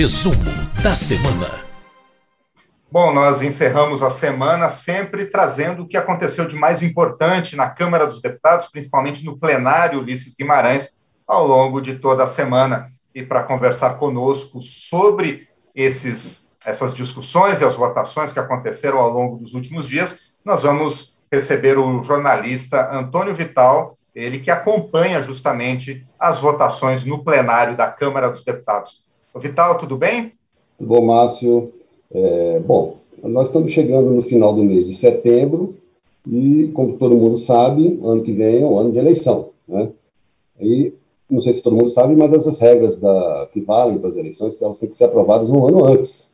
Resumo da semana. Bom, nós encerramos a semana sempre trazendo o que aconteceu de mais importante na Câmara dos Deputados, principalmente no plenário Ulisses Guimarães, ao longo de toda a semana. E para conversar conosco sobre esses, essas discussões e as votações que aconteceram ao longo dos últimos dias, nós vamos receber o jornalista Antônio Vital, ele que acompanha justamente as votações no plenário da Câmara dos Deputados. Vital, tudo bem? Tudo bom, Márcio. É, bom, nós estamos chegando no final do mês de setembro e, como todo mundo sabe, ano que vem é um ano de eleição, né? E não sei se todo mundo sabe, mas essas regras da, que valem para as eleições, elas têm que ser aprovadas um ano antes.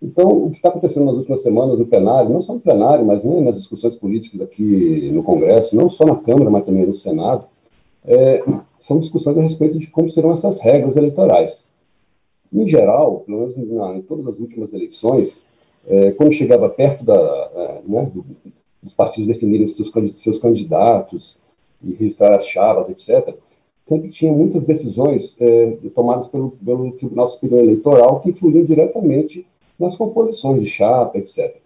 Então, o que está acontecendo nas últimas semanas no plenário, não só no plenário, mas nem nas discussões políticas aqui no Congresso, não só na Câmara, mas também no Senado, é, são discussões a respeito de como serão essas regras eleitorais. Em geral, pelo menos na, em todas as últimas eleições, é, quando chegava perto da, é, né, do, dos partidos definirem seus, seus candidatos e registrar as chavas, etc., sempre tinha muitas decisões é, tomadas pelo, pelo Tribunal Superior Eleitoral que influíam diretamente nas composições de chapa, etc.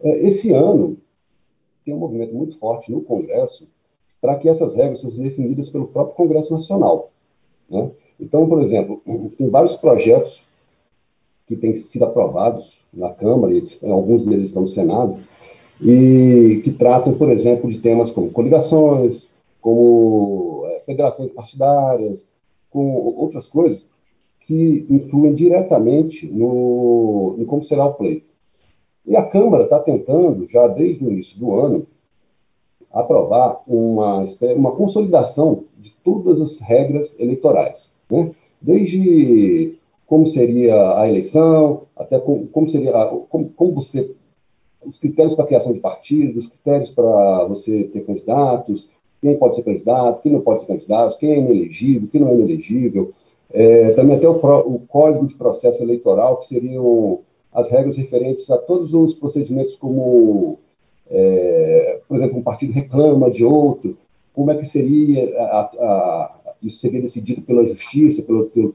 É, esse ano tem um movimento muito forte no Congresso para que essas regras sejam definidas pelo próprio Congresso Nacional. Né? Então, por exemplo, tem vários projetos que têm sido aprovados na Câmara, e alguns deles estão no Senado, e que tratam, por exemplo, de temas como coligações, como é, federações partidárias, com outras coisas que influem diretamente no, como será o pleito. E a Câmara está tentando, já desde o início do ano, aprovar uma, uma consolidação de todas as regras eleitorais. Né? Desde como seria a eleição, até como, como seria, a, como, como você, os critérios para a criação de partidos, os critérios para você ter candidatos, quem pode ser candidato, quem não pode ser candidato, quem é inelegível, quem não é inelegível, é, também até o, o, Código de Processo Eleitoral, que seriam as regras referentes a todos os procedimentos como, é, por exemplo, um partido reclama de outro, como é que seria a, a, isso seria decidido pela Justiça, pelo, pelo,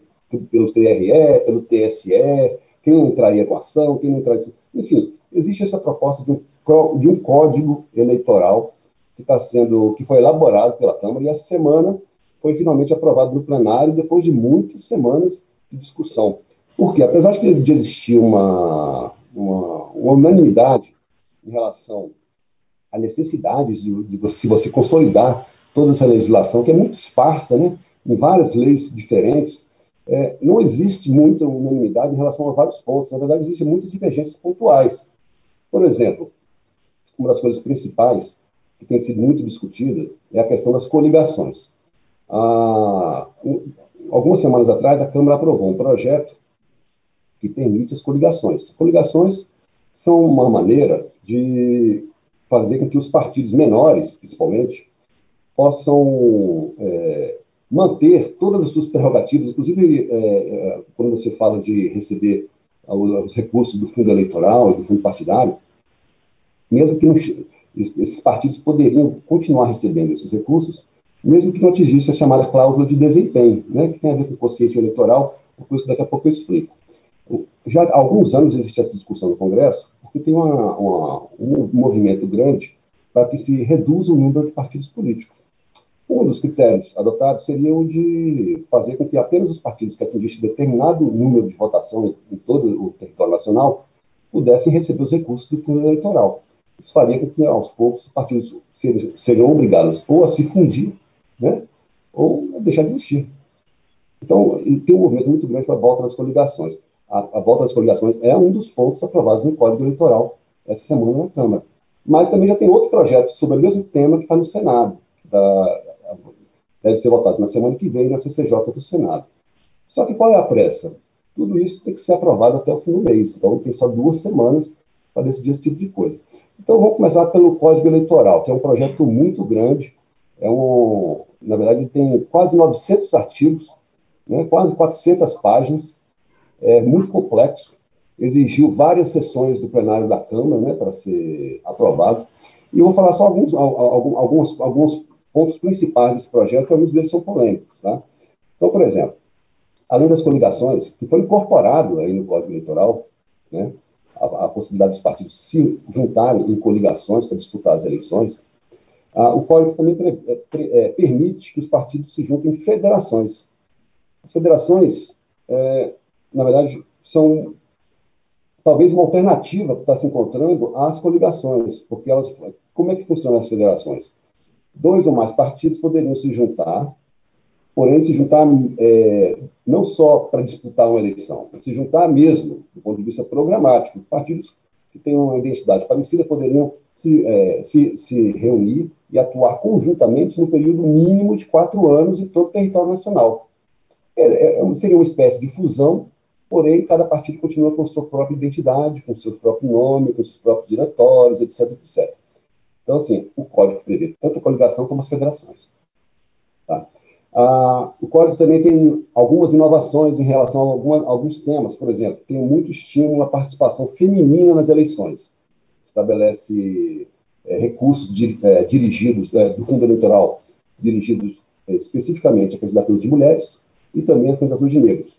pelo TRE, pelo TSE, quem entraria com ação, quem não entraria. Enfim, existe essa proposta de um, de um código eleitoral que está sendo, que foi elaborado pela Câmara e essa semana foi finalmente aprovado no plenário depois de muitas semanas de discussão. Porque, apesar de existir uma, uma, uma unanimidade em relação à necessidade de, de você, você consolidar toda essa legislação, que é muito esparsa, né? em várias leis diferentes, é, não existe muita unanimidade em relação a vários pontos. Na verdade, existem muitas divergências pontuais. Por exemplo, uma das coisas principais que tem sido muito discutida é a questão das coligações. Ah, algumas semanas atrás, a Câmara aprovou um projeto que permite as coligações. Coligações são uma maneira de fazer com que os partidos menores, principalmente, possam é, manter todas as suas prerrogativas, inclusive é, é, quando você fala de receber os recursos do fundo eleitoral e do fundo partidário, mesmo que não, esses partidos poderiam continuar recebendo esses recursos, mesmo que não atingisse a chamada cláusula de desempenho, né, que tem a ver com o consciência eleitoral, por isso daqui a pouco eu explico. Já há alguns anos existe essa discussão no Congresso, porque tem uma, uma, um movimento grande para que se reduza o número de partidos políticos. Um dos critérios adotados seria o de fazer com que apenas os partidos que atingissem determinado número de votação em todo o território nacional pudessem receber os recursos do fundo eleitoral. Isso faria com que, aos poucos, os partidos sejam obrigados ou a se fundir, né, ou a deixar de existir. Então, tem um movimento muito grande para a volta das coligações. A, a volta das coligações é um dos pontos aprovados no Código Eleitoral essa semana na Câmara. Mas também já tem outro projeto sobre o mesmo tema que está no Senado, da, deve ser votado na semana que vem na CCJ do Senado. Só que qual é a pressa? Tudo isso tem que ser aprovado até o fim do mês, então tem só duas semanas para decidir esse tipo de coisa. Então vamos começar pelo Código Eleitoral, que é um projeto muito grande, é um, na verdade tem quase 900 artigos, né, quase 400 páginas, é muito complexo, exigiu várias sessões do plenário da Câmara né, para ser aprovado. E eu vou falar só alguns, alguns, alguns pontos principais desse projeto, que alguns deles são polêmicos. Tá? Então, por exemplo, além das coligações, que foi incorporado aí no Código Eleitoral, né, a, a possibilidade dos partidos se juntarem em coligações para disputar as eleições, o Código também pre, é, pre, é, permite que os partidos se juntem em federações. As federações, é, na verdade, são talvez uma alternativa que está se encontrando às coligações, porque elas, como é que funcionam as federações? Dois ou mais partidos poderiam se juntar, porém se juntar é, não só para disputar uma eleição, se juntar mesmo, do ponto de vista programático. Partidos que têm uma identidade parecida poderiam se, é, se, se reunir e atuar conjuntamente no período mínimo de quatro anos em todo o território nacional. É, é, seria uma espécie de fusão, porém cada partido continua com sua própria identidade, com seu próprio nome, com seus próprios diretórios, etc, etc. Então, assim, o código prevê tanto a coligação como as federações. Tá? Ah, o código também tem algumas inovações em relação a algumas, alguns temas. Por exemplo, tem muito estímulo à participação feminina nas eleições. Estabelece é, recursos de, é, dirigidos é, do fundo eleitoral, dirigidos especificamente a candidaturas de mulheres e também a candidaturas de negros,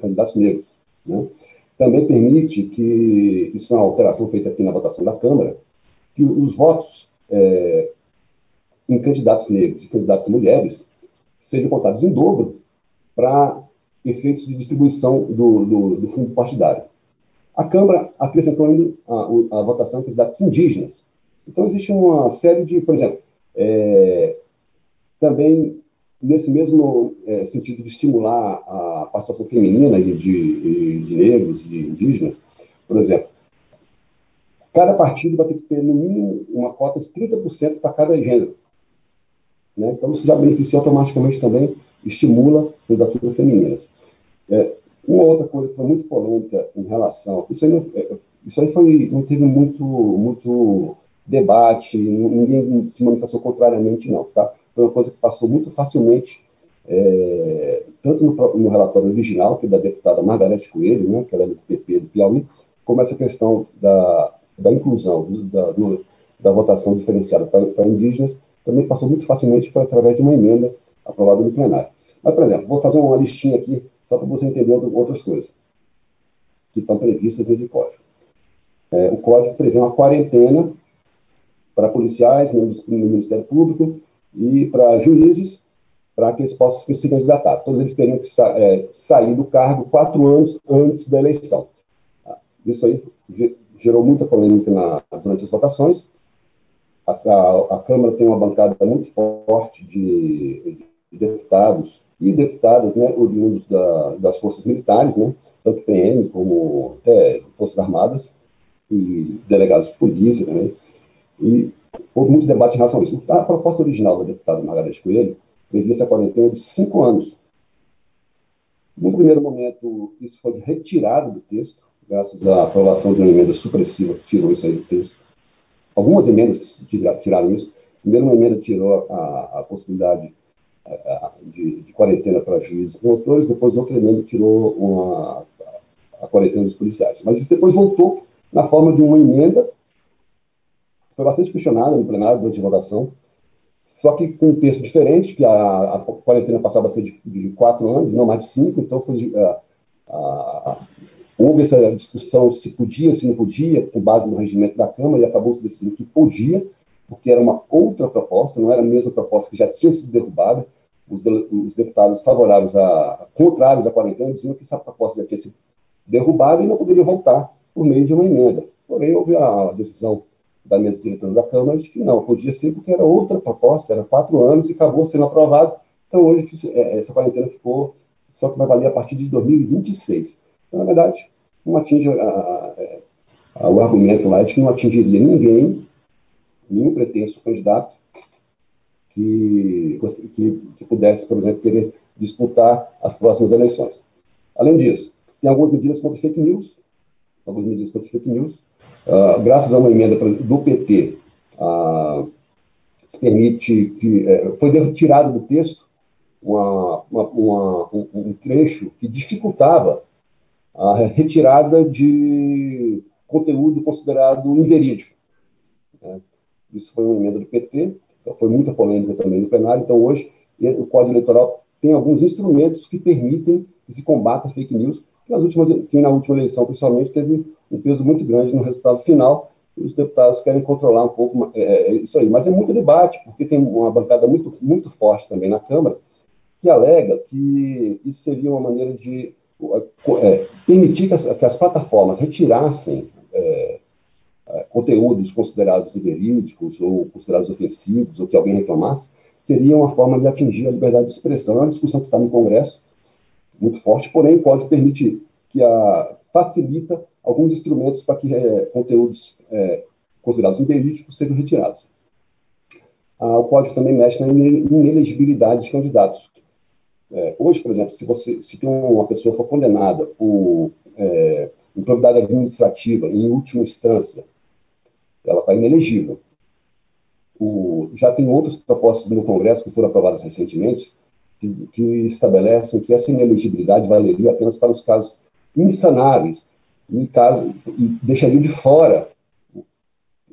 candidatos negros. Né? Também permite que, isso é uma alteração feita aqui na votação da Câmara, que os votos é, em candidatos negros e candidatas mulheres sejam contados em dobro para efeitos de distribuição do, do, do, fundo partidário. A Câmara acrescentou ainda a, a votação em candidatos indígenas. Então, existe uma série de, por exemplo, é, também nesse mesmo é, sentido de estimular a participação feminina de, de, de negros, de indígenas, por exemplo, cada partido vai ter que ter, no mínimo, uma cota de 30% para cada gênero. Né? Então, isso já beneficia automaticamente também, estimula candidaturas femininas. É, uma outra coisa que foi muito polêmica em relação. Isso aí, não, é, isso aí foi, não teve muito, muito debate, ninguém se manifestou contrariamente, não. Tá? Foi uma coisa que passou muito facilmente, é, tanto no, no, relatório original, que é da deputada Margarete Coelho, né, que era do PP do Piauí, como essa questão da, da inclusão, do, da, do, da votação diferenciada para indígenas, também passou muito facilmente foi através de uma emenda aprovada no plenário. Mas, por exemplo, vou fazer uma listinha aqui, só para você entender outras coisas que estão previstas nesse código. É, o código prevê uma quarentena para policiais, membros do Ministério Público e para juízes, para que eles possam se candidatar. Todos eles teriam que sa é, sair do cargo quatro anos antes da eleição. Isso aí gerou muita polêmica na, durante as votações. A, a, a, Câmara tem uma bancada muito forte de, de deputados e deputadas, né, oriundos da, das forças militares, né, tanto PM como até Forças Armadas e delegados de polícia também. E houve muito debate em relação a isso. A proposta original da deputada Margareth Coelho previa essa quarentena de cinco anos. No primeiro momento, isso foi retirado do texto, graças à aprovação de uma emenda supressiva que tirou isso aí do texto. Algumas emendas tiraram isso. Primeiro, uma emenda tirou a, a possibilidade de, de, quarentena para juízes e promotores, depois outra emenda tirou uma, a quarentena dos policiais. Mas isso depois voltou na forma de uma emenda, foi bastante questionada no plenário durante a votação, só que com um texto diferente, que a, a quarentena passava a ser de, de, quatro anos, não mais de cinco, então foi a, a, Houve essa discussão se podia, se não podia, com base no regimento da Câmara, e acabou se decidindo que podia, porque era uma outra proposta, não era a mesma proposta que já tinha sido derrubada. Os, os deputados favoráveis a, contrários à quarentena diziam que essa proposta já tinha sido derrubada e não poderia voltar por meio de uma emenda. Porém, houve a decisão da mesa diretora da Câmara de que não, podia ser porque era outra proposta, era quatro anos e acabou sendo aprovado. Então, hoje, é, essa quarentena ficou, só que vai valer a partir de 2026. Então, na verdade, não atinge a, a, o argumento lá de que não atingiria ninguém, nenhum pretenso candidato que, que, que pudesse, por exemplo, querer disputar as próximas eleições. Além disso, tem algumas medidas contra fake news, algumas medidas contra fake news. Uh, graças a uma emenda do PT, uh, ah, se permite que uh, foi retirado do texto uma, uma, uma, um, um, trecho que dificultava a retirada de conteúdo considerado inverídico. Né? Isso foi uma emenda do PT, então foi muita polêmica também no plenário. Então, hoje, o Código Eleitoral tem alguns instrumentos que permitem que se combata fake news, que, nas últimas, que na última eleição, principalmente, teve um peso muito grande no resultado final, e os deputados querem controlar um pouco é, é, isso aí. Mas é muito debate, porque tem uma bancada muito, muito forte também na Câmara, que alega que isso seria uma maneira de é, permitir que as, que as, plataformas retirassem é, é conteúdos considerados verídicos ou considerados ofensivos, ou que alguém reclamasse, seria uma forma de atingir a liberdade de expressão. É uma discussão que está no Congresso, muito forte, porém pode permitir que a facilita alguns instrumentos para que é, conteúdos é, considerados inverídicos sejam retirados. Ah, o código também mexe na inelegibilidade de candidatos. É, hoje, por exemplo, se você se uma pessoa for condenada por é, improbidade administrativa em última instância, ela está inelegível. O, já tem outras propostas no Congresso que foram aprovadas recentemente que, que estabelecem que essa inelegibilidade valeria apenas para os casos insanáveis e, caso, e deixariam de fora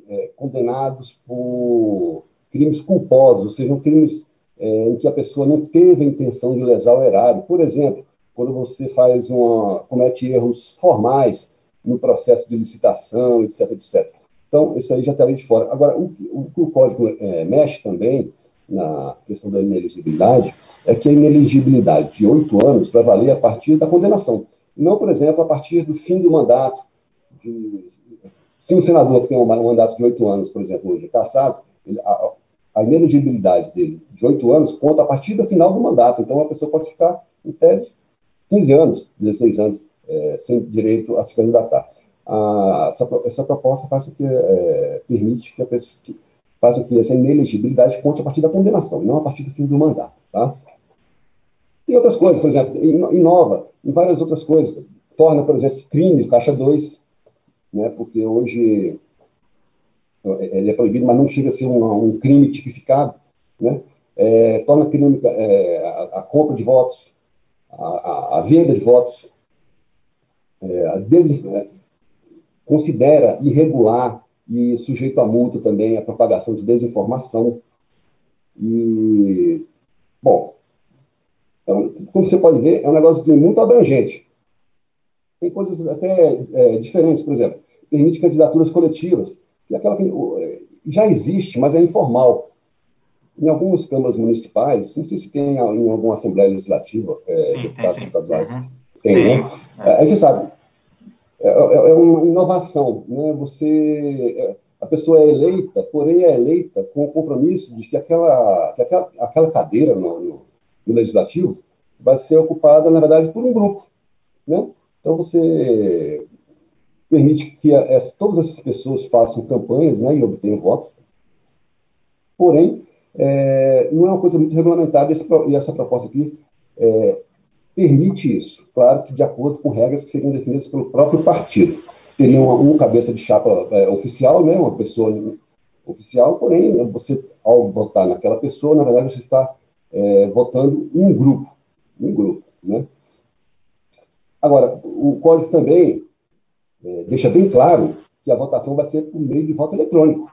é, condenados por crimes culposos, ou seja, crimes é, em que a pessoa não teve a intenção de lesar o erário. Por exemplo, quando você faz uma, comete erros formais no processo de licitação, etc, etc. Então, isso aí já estaria de fora. Agora, o, que o código é, mexe também na questão da ineligibilidade é que a ineligibilidade de oito anos vai valer a partir da condenação. Não, por exemplo, a partir do fim do mandato. De, se um senador tem um mandato de oito anos, por exemplo, hoje é caçado, ele, a ineligibilidade dele de oito anos conta a partir do final do mandato. Então, a pessoa pode ficar, em tese, 15 anos, 16 anos, é, sem direito a se candidatar. Ah, essa, essa, proposta faz com que, é, permite que a pessoa, que, faz com que essa ineligibilidade conte a partir da condenação, não a partir do fim do mandato. Tá? Tem outras coisas, por exemplo, inova em várias outras coisas. Torna, por exemplo, crime caixa 2, né, porque hoje ele é proibido, mas não chega a ser um, um crime tipificado, né? É, torna crime é, a, a, compra de votos, a, a, a venda de votos, é, des, é, considera irregular e sujeito a multa também a propagação de desinformação. E, bom, então, como você pode ver, é um negócio assim, muito abrangente. Tem coisas até é, diferentes, por exemplo, permite candidaturas coletivas que aquela já existe, mas é informal. Em algumas câmaras municipais, não sei se tem em alguma Assembleia Legislativa, é, sim, deputados tem, estaduais, uhum. tem, tem, né? É. Aí você sabe, é, é, é, uma inovação, né? Você, é, a pessoa é eleita, porém é eleita com o compromisso de que aquela, que aquela, aquela cadeira no, no, no legislativo vai ser ocupada, na verdade, por um grupo, né? Então você permite que as, todas essas pessoas façam campanhas né, e obtenham votos. Porém, é, não é uma coisa muito regulamentada esse, e essa proposta aqui é, permite isso. Claro que de acordo com regras que seriam definidas pelo próprio partido. Teria uma, um cabeça de chapa é, oficial, né, uma pessoa oficial, porém, você, ao votar naquela pessoa, na verdade, você está é, votando um grupo. Um grupo né? Agora, o código também é, deixa bem claro que a votação vai ser por meio de voto eletrônico.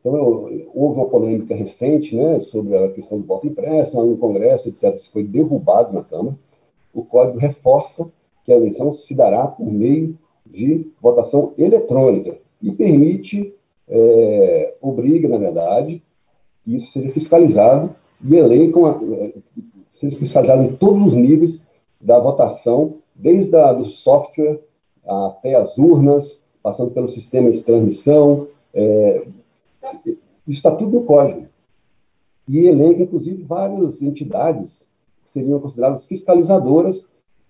Então, eu, houve uma polêmica recente né, sobre a questão do voto impresso no Congresso, etc. Isso foi derrubado na Câmara. O código reforça que a eleição se dará por meio de votação eletrônica e permite, é, obriga, na verdade, que isso seja fiscalizado e é, seja fiscalizado em todos os níveis da votação, desde a, do software até as urnas, passando pelo sistema de transmissão. É, está tudo no código. E elenca, inclusive, várias entidades que seriam consideradas fiscalizadoras,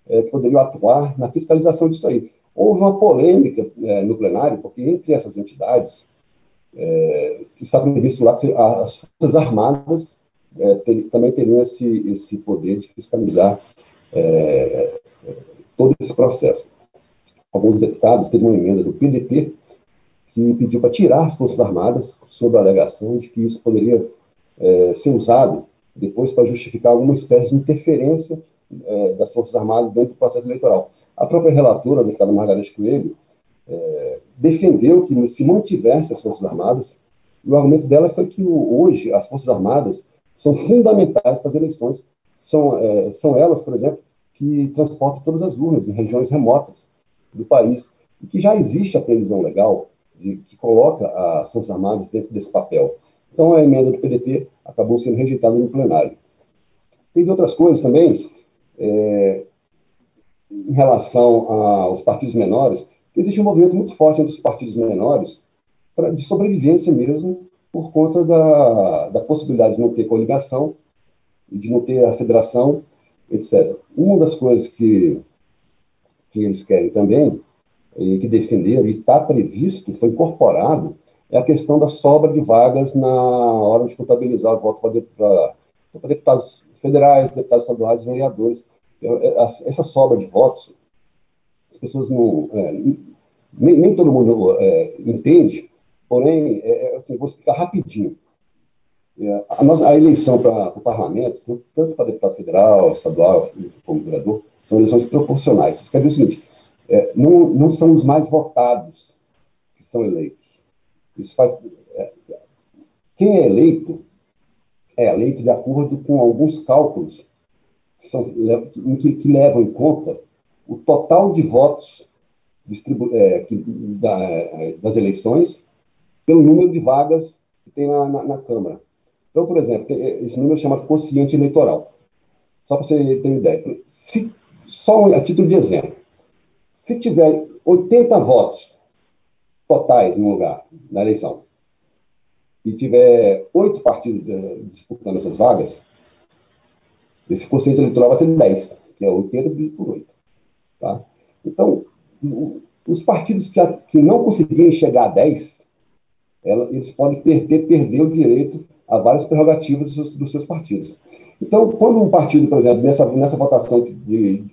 é, que poderiam atuar na fiscalização disso aí. Houve uma polêmica é, no plenário, porque entre essas entidades, é, está previsto lá que as Forças Armadas é, ter, também teriam esse, esse poder de fiscalizar é, todo esse processo alguns deputados, teve uma emenda do PDT que pediu para tirar as Forças Armadas sob a alegação de que isso poderia é, ser usado depois para justificar alguma espécie de interferência é, das Forças Armadas dentro do processo eleitoral. A própria relatora, a deputada Margarete Coelho, é, defendeu que se mantivesse as Forças Armadas, e o argumento dela foi que hoje as Forças Armadas são fundamentais para as eleições, são, é, são elas, por exemplo, que transportam todas as urnas em regiões remotas do país, e que já existe a previsão legal de, que coloca as Forças Armadas dentro desse papel. Então, a emenda do PDT acabou sendo rejeitada no plenário. Teve outras coisas também, é, em relação aos partidos menores, existe um movimento muito forte entre os partidos menores pra, de sobrevivência mesmo, por conta da, da possibilidade de não ter coligação, de não ter a federação, etc. Uma das coisas que, que eles querem também, e que defenderam, e está previsto, foi incorporado, é a questão da sobra de vagas na hora de contabilizar o voto para deputados federais, deputados estaduais, vereadores. É, essa sobra de votos, as pessoas não. É, nem, nem, todo mundo é, entende, porém, é, é assim, vou explicar rapidinho. É, a, nossa, a eleição para o parlamento, tanto para deputado federal, estadual, como vereador, são eleições proporcionais. Isso quer dizer o seguinte: não, não são os mais votados que são eleitos. Isso faz, quem é eleito é eleito de acordo com alguns cálculos que, são, que, que levam em conta o total de votos é, que, da, das eleições pelo número de vagas que tem na, na, na Câmara. Então, por exemplo, esse número é chamado quociente eleitoral. Só para você ter uma ideia. Se, só a título de exemplo, se tiver 80 votos totais no lugar, na eleição, e tiver oito partidos uh, disputando essas vagas, esse quociente eleitoral vai ser 10, que é 80 dividido por 8. Tá? Então, os partidos que, que não conseguirem chegar a 10, ela, eles podem perder, perder o direito a várias prerrogativas dos seus, dos seus, partidos. Então, quando um partido, por exemplo, nessa, nessa votação de,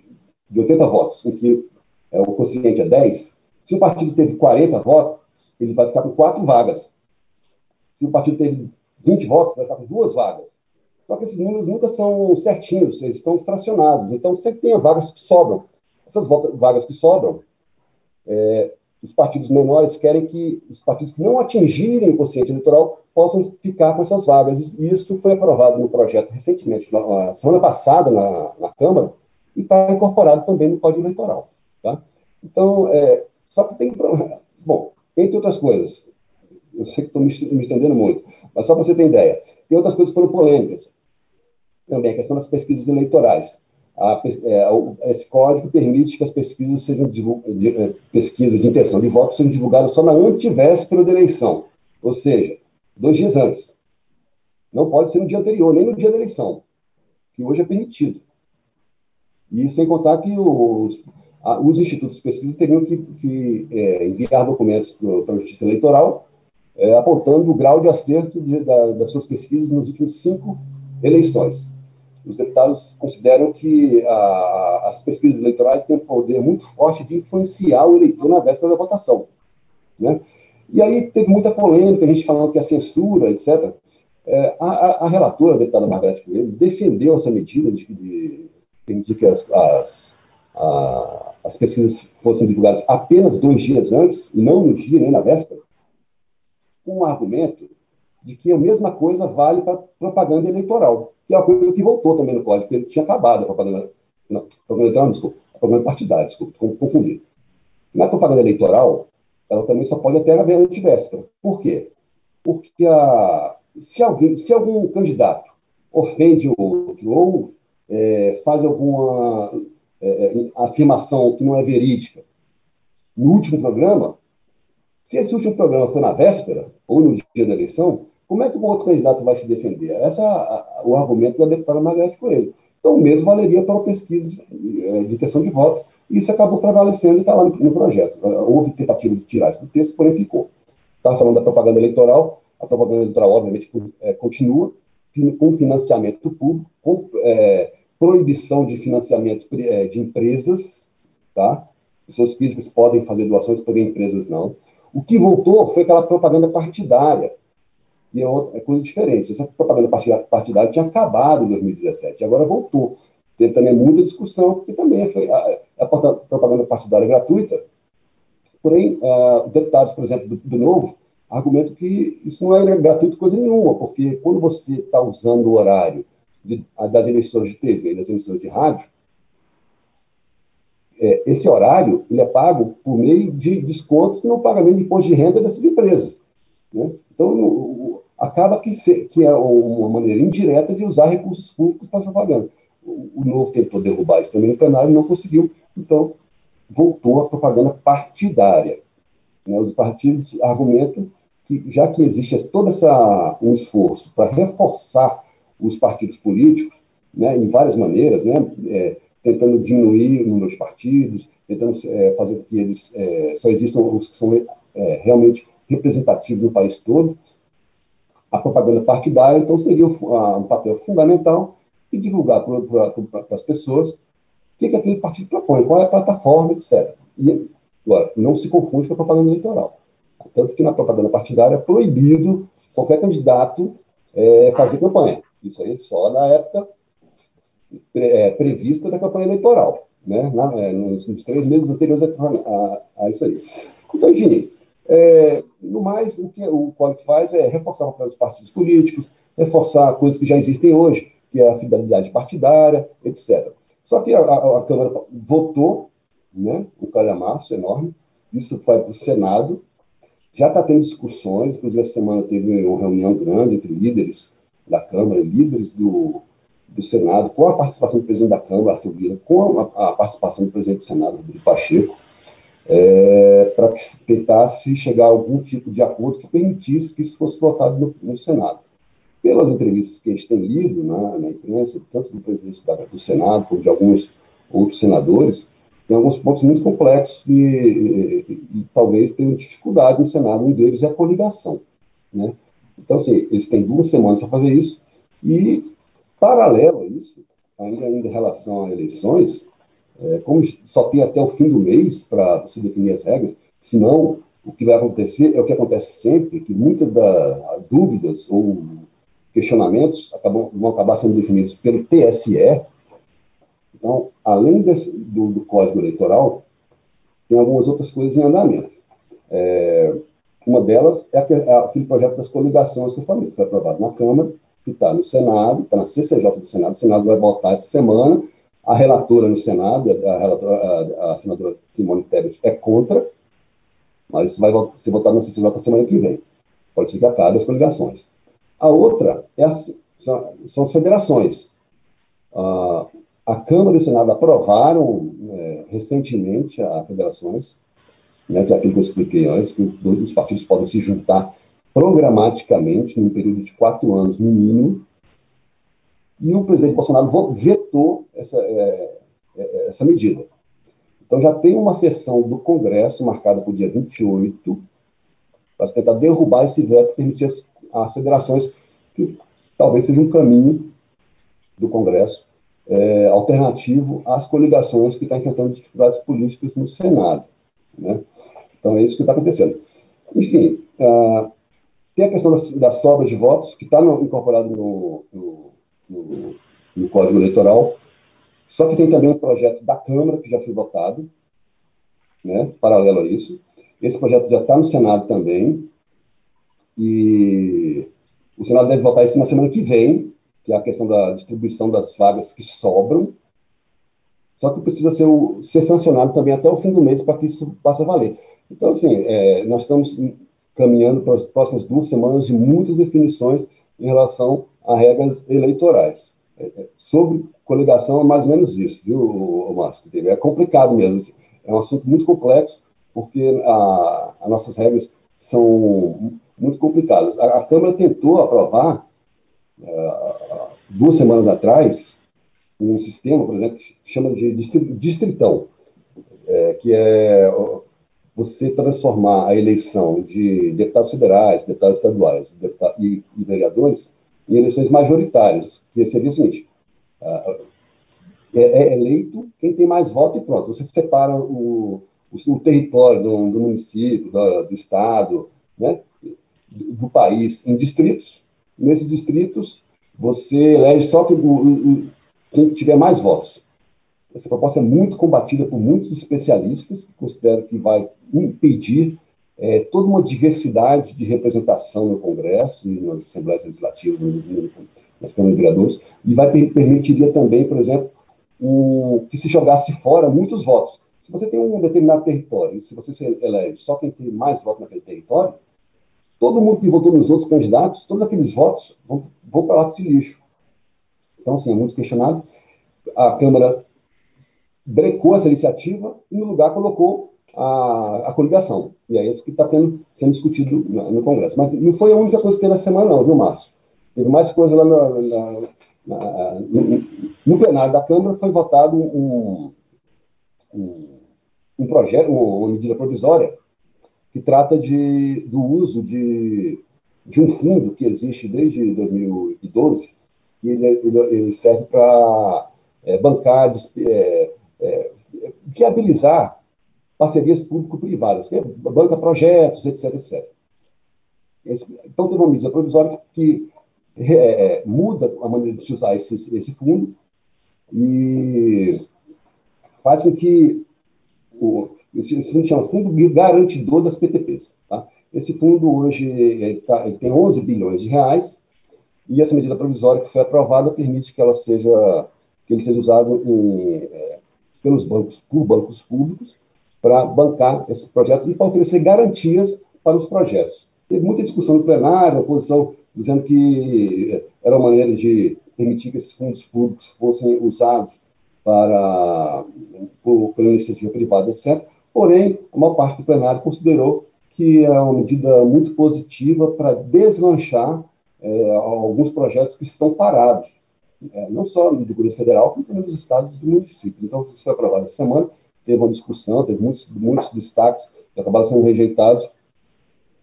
de 80 votos, em que é, o quociente é 10, se o partido teve 40 votos, ele vai ficar com quatro vagas se o partido teve 20 votos, vai ficar com duas vagas. Só que esses números nunca são certinhos, eles estão fracionados. Então, sempre tem vagas que sobram. Essas vagas que sobram, é, os partidos menores querem que os partidos que não atingirem o quociente eleitoral possam ficar com essas vagas. E isso foi aprovado no projeto recentemente, na semana passada, na, na Câmara, e está incorporado também no Código Eleitoral. Tá? Então, é, só que tem. Bom, entre outras coisas, eu sei que estou me, me estendendo muito, mas só para você ter ideia. Tem outras coisas que foram polêmicas. Também a questão das pesquisas eleitorais. A, é, esse código permite que as pesquisas sejam de, é, pesquisas de intenção de voto sejam divulgadas só na antivéspera da eleição, ou seja, dois dias antes. Não pode ser no dia anterior, nem no dia da eleição, que hoje é permitido. E sem contar que os, os institutos de pesquisa teriam que, que é, enviar documentos para a Justiça Eleitoral é, apontando o grau de acerto de, da, das suas pesquisas nas últimas cinco eleições. Os deputados consideram que a, as pesquisas eleitorais têm um poder muito forte de influenciar o eleitor na véspera da votação. Né? E aí teve muita polêmica, a gente falando que a censura, etc. É, a, a, relatora, a deputada Margarete Coelho, defendeu essa medida de, de, de que as, as, a, as pesquisas fossem divulgadas apenas dois dias antes, e não no dia nem na véspera, um argumento de que a mesma coisa vale para propaganda eleitoral, que é uma coisa que voltou também no código, porque tinha acabado a propaganda, não, propaganda eleitoral, desculpa, a propaganda partidária, desculpa, confundi. Na propaganda eleitoral, ela também só pode até haver antivéspera. Por quê? Porque a, se, alguém, se algum candidato ofende o outro ou é, faz alguma é, é afirmação que não é verídica no último programa, se esse último programa for na véspera, ou no dia da eleição, como é que o outro candidato vai se defender? Esse é o argumento da deputada Margarete Coelho. Então, o mesmo valeria para a pesquisa de, eh, de de voto, isso acabou prevalecendo e está lá no, no, projeto. Eh, houve tentativa de tirar isso do texto, porém ficou. Estava falando da propaganda eleitoral, a propaganda eleitoral, obviamente, é, continua com financiamento público, com é, proibição de financiamento de empresas, tá? Pessoas físicas podem fazer doações, porém empresas não. O que voltou foi aquela propaganda partidária, que é, é coisa diferente. Essa propaganda partidária tinha acabado em 2017, agora voltou. Teve também muita discussão, porque também foi a, a propaganda partidária gratuita. Porém, uh, deputados, por exemplo, do, do Novo, argumentam que isso não é gratuito coisa nenhuma, porque quando você está usando o horário de, das emissoras de TV e das emissoras de rádio, é, esse horário ele é pago por meio de descontos no pagamento de imposto de renda dessas empresas. Né? Então, no, acaba que, se, que é uma maneira indireta de usar recursos públicos para propaganda. O, o Novo tentou derrubar isso também no plenário, não conseguiu, então voltou a propaganda partidária. Né? Os partidos argumentam que, já que existe todo essa, um esforço para reforçar os partidos políticos, né, em várias maneiras, né, é, tentando diminuir o número de partidos, tentando é, fazer com que eles é, só existam os que são é, realmente representativos no país todo, a propaganda partidária, então, seria um papel fundamental e divulgar para as pessoas o que, que aquele partido propõe, qual é a plataforma, etc. E, agora, não se confunde com a propaganda eleitoral. Tanto que na propaganda partidária é proibido qualquer candidato é, fazer campanha. Isso aí só na época é, prevista da campanha eleitoral, né? Na, é, nos, nos, três meses anteriores a, a, a isso aí. Então, enfim, é, no mais, o que o Código faz é reforçar os partidos políticos, reforçar coisas que já existem hoje, que é a fidelidade partidária, etc. Só que a, a, a Câmara votou, né, um calhamaço enorme, isso vai para o Senado, já está tendo discussões, inclusive essa semana teve uma reunião grande entre líderes da Câmara, líderes do, do Senado, com a participação do presidente da Câmara, Arthur Lira, com a, a participação do presidente do Senado, Rodrigo Pacheco, é, para que tentasse chegar a algum tipo de acordo que permitisse que isso fosse votado no, no Senado. Pelas entrevistas que a gente tem lido na, na imprensa, tanto do presidente da, do Senado como de alguns outros senadores, tem alguns pontos muito complexos e, e, e, e talvez tenham dificuldade no Senado. Um deles é a coligação. Né? Então, assim, eles têm duas semanas para fazer isso e, paralelo a isso, ainda, ainda em relação a eleições, é, como só tem até o fim do mês para se definir as regras, senão o que vai acontecer é o que acontece sempre, que muitas das dúvidas ou questionamentos acabam, vão acabar sendo definidos pelo TSE. Então, além desse, do, do, Código Eleitoral, tem algumas outras coisas em andamento. É, uma delas é aquele, é aquele, projeto das coligações que eu falei, que foi aprovado na Câmara, que está no Senado, está na CCJ do Senado, o Senado vai votar essa semana, a relatora no Senado, a, relatora, a, a senadora Simone Tebet, é contra, mas vai ser votado na CCJ semana que vem. Pode ser que acabe as coligações. A outra é são, são, as federações. a Câmara e o Senado aprovaram é, recentemente as federações, né, que é aquilo que eu expliquei antes, que os partidos podem se juntar programaticamente, num período de quatro anos, no mínimo, e o presidente Bolsonaro vetou essa, é, é, essa medida. Então, já tem uma sessão do Congresso marcada para o dia 28, para tentar derrubar esse veto e permitir as, as federações, que talvez seja um caminho do Congresso é, alternativo às coligações que estão enfrentando dificuldades políticas no Senado. Né? Então, é isso que está acontecendo. Enfim, uh, tem a questão das, das sobras de votos, que está incorporado no, no no, no Código Eleitoral. Só que tem também um projeto da Câmara, que já foi votado, né, paralelo a isso. Esse projeto já está no Senado também. E o Senado deve votar isso na semana que vem, que é a questão da distribuição das vagas que sobram. Só que precisa ser, ser sancionado também até o fim do mês para que isso passe a valer. Então, assim, é, nós estamos caminhando para as próximas duas semanas de muitas definições em relação a regras eleitorais. É, é, sobre coligação é mais ou menos isso, viu, Márcio? É complicado mesmo. É um assunto muito complexo, porque a, as nossas regras são muito complicadas. A, a Câmara tentou aprovar, uh, duas semanas atrás, um sistema, por exemplo, que chama de distritão, é, que é você transformar a eleição de deputados federais, deputados estaduais e, e vereadores em eleições majoritárias, que seria o seguinte: uh, é, é, eleito quem tem mais voto e pronto. Você separa o, o, o território do, do município, do, do estado, né, do, do, país em distritos. Nesses distritos, você elege só quem tiver mais votos. Essa proposta é muito combatida por muitos especialistas, que consideram que vai impedir é, toda uma diversidade de representação no Congresso e nas Assembleias Legislativas, nas câmaras de vereadores, e vai permitiria também, por exemplo, o, que se jogasse fora muitos votos. Se você tem um determinado território, se você se elege só quem tem mais votos naquele território, todo mundo que votou nos outros candidatos, todos aqueles votos vão, vão para o de lixo. Então, assim, é muito questionado. A Câmara brecou essa iniciativa e, no lugar, colocou a, a coligação. E é isso que está sendo discutido no, no, Congresso. Mas não foi a única coisa que teve na semana, não, viu, Márcio? Teve mais coisa lá na, na, na, no, no, plenário da Câmara, foi votado um, um, um projeto, uma medida provisória, que trata de, do uso de, de um fundo que existe desde 2012, que ele, ele, ele serve para é, bancar, é, viabilizar parcerias público-privadas, que é banca projetos, etc, etc. Esse, então, teve uma medida provisória que é, é, muda a maneira de se usar esse, esse fundo e faz com que o, esse, esse fundo chama Fundo Garantidor das PTPs. Tá? Esse fundo hoje ele, tá, ele tem 11 bilhões de reais e essa medida provisória que foi aprovada permite que ela seja que ele seja usado em, é, pelos bancos por bancos públicos para bancar esses projetos e para oferecer garantias para os projetos. Teve muita discussão no plenário, a oposição dizendo que era uma maneira de permitir que esses fundos públicos fossem usados para por, pela iniciativa privada, etc. Porém, a maior parte do plenário considerou que é uma medida muito positiva para deslanchar é, alguns projetos que estão parados, não só no governo federal, como também nos estados e municípios. Então, isso foi aprovado essa semana, teve uma discussão, teve muitos, muitos destaques que acabaram sendo rejeitados,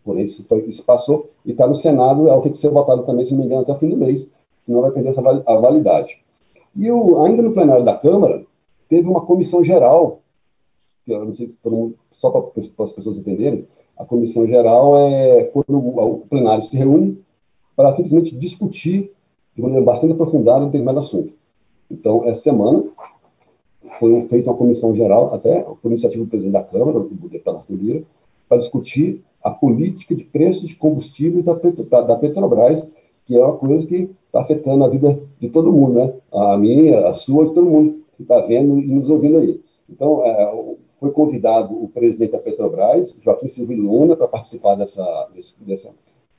por isso, foi, isso passou, e está no Senado, ela tem que ser votada também, se não me engano, até o fim do mês, senão vai perder essa a validade. E o, ainda no plenário da Câmara, teve uma comissão geral que eu não sei mundo, só para as pessoas entenderem, a comissão geral é quando o plenário se reúne para simplesmente discutir de maneira bastante aprofundada um determinado assunto. Então, essa semana foi feita uma comissão geral, até por iniciativa do presidente da Câmara, do deputado Arthur Lira, para discutir a política de preços de combustíveis da, da Petrobras, que é uma coisa que está afetando a vida de todo mundo, né? A minha, a sua, de todo mundo que está vendo e nos ouvindo aí. Então, é, foi convidado o presidente da Petrobras, Joaquim Silvio Luna, para participar dessa, dessa,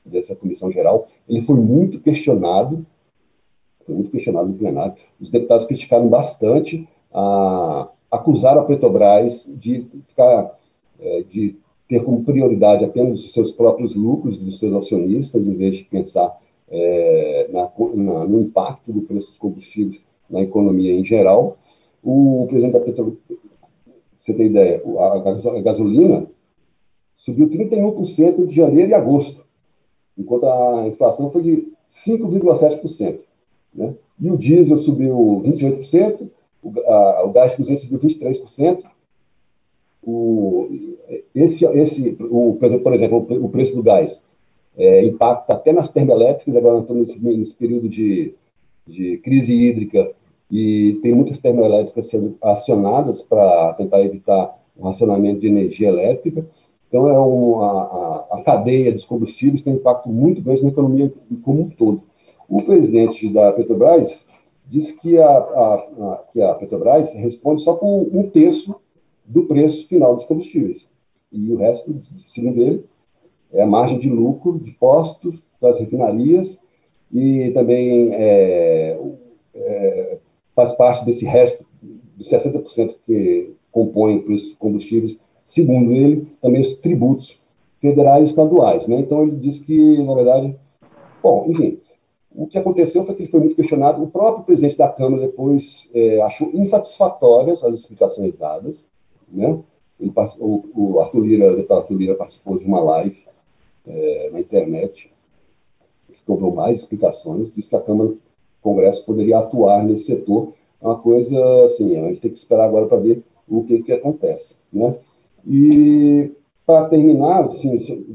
dessa comissão geral. Ele foi muito questionado, foi muito questionado no plenário. Os deputados criticaram bastante, a, acusaram a Petrobras de ficar, é, de ter como prioridade apenas os seus próprios lucros dos seus acionistas, em vez de pensar é, na, na, no impacto do preço dos combustíveis na economia em geral. O presidente da Petrobras você ter ideia, a gasolina subiu 31% de janeiro e agosto, enquanto a inflação foi de 5,7%. Né? E o diesel subiu 28%, o, a, o gás cozinha subiu 23%. O, esse, esse, o, por exemplo, o preço do gás é, impacta até nas termoelétricas, agora estamos nesse, nesse período de, de crise hídrica e tem muitas termoelétricas sendo acionadas para tentar evitar o racionamento de energia elétrica. Então, é uma, a, a, cadeia dos combustíveis tem um impacto muito grande na economia como um todo. O presidente da Petrobras disse que a, a, que a Petrobras responde só com um terço do preço final dos combustíveis. E o resto, segundo ele, é a margem de lucro de postos das refinarias e também é, é, faz parte desse resto dos 60% que compõem os combustíveis, segundo ele, também os tributos federais e estaduais. Né? Então, ele diz que, na verdade, bom, enfim, o que aconteceu foi que ele foi muito questionado. O próprio presidente da Câmara depois é, achou insatisfatórias as explicações dadas. Né? Ele, o, o Arthur Lira, o deputado Arthur Lira participou de uma live é, na internet, que cobrou mais explicações, disse que a Câmara Congresso poderia atuar nesse setor. É uma coisa, assim, a gente tem que esperar agora para ver o que, que acontece, né? E, para terminar, assim,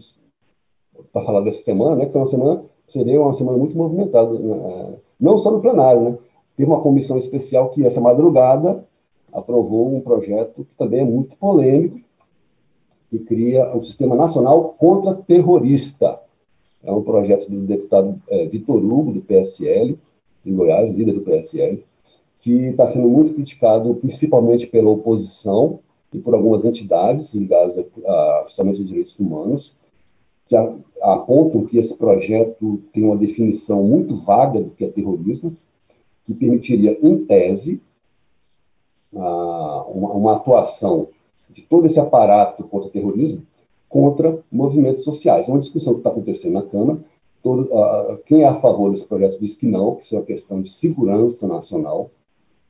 para falar dessa semana, né, que foi uma semana, seria uma semana muito movimentada, né? não só no plenário, né? Teve uma comissão especial que, essa madrugada, aprovou um projeto que também é muito polêmico, que cria o Sistema Nacional Contra Terrorista. É um projeto do deputado é, Vitor Hugo, do PSL, em Goiás, líder do PSL, que está sendo muito criticado principalmente pela oposição e por algumas entidades ligadas a, principalmente a direitos humanos, apontam que esse projeto tem uma definição muito vaga do que é terrorismo, que permitiria, em tese, uma, uma atuação de todo esse aparato contra o terrorismo contra movimentos sociais. É uma discussão que está acontecendo na Câmara. Todo, uh, quem é a favor desse projeto diz que não, que isso é uma questão de segurança nacional,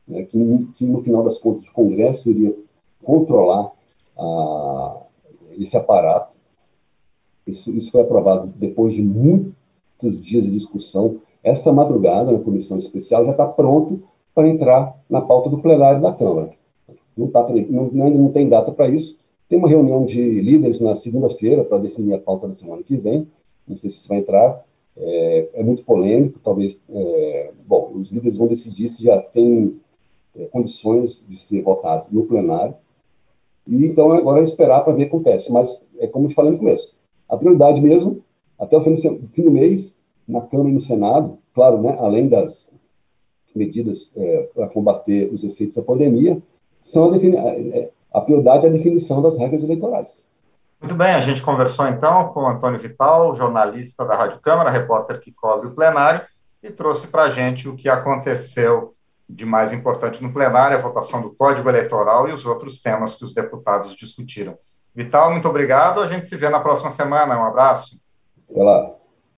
né, que, que, no final das contas o Congresso iria controlar uh, esse aparato. Isso, isso foi aprovado depois de muitos dias de discussão. Essa madrugada, na comissão especial, já está pronto para entrar na pauta do plenário da Câmara. Não, tá, não, não tem data para isso. Tem uma reunião de líderes na segunda-feira para definir a pauta da semana que vem. Não sei se isso vai entrar. É, é muito polêmico, talvez. É, bom, os líderes vão decidir se já tem é, condições de ser votado no plenário. E então agora é esperar para ver o que acontece. Mas é como eu falei no começo. A prioridade mesmo, até o fim do, mês, na Câmara e no Senado, claro, né, além das medidas é, para combater os efeitos da pandemia, são a, é, é, a prioridade é a definição das regras eleitorais. Muito bem, a gente conversou então com o Antônio Vital, jornalista da Rádio Câmara, repórter que cobre o plenário, e trouxe para a gente o que aconteceu de mais importante no plenário, a votação do Código Eleitoral e os outros temas que os deputados discutiram. Vital, muito obrigado. A gente se vê na próxima semana. Um abraço. Até lá.